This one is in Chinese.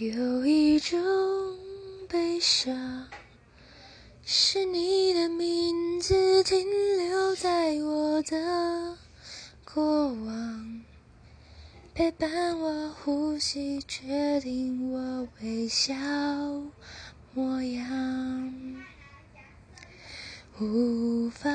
有一种悲伤是你的名字停留在我的过往陪伴我呼吸决定我微笑模样无法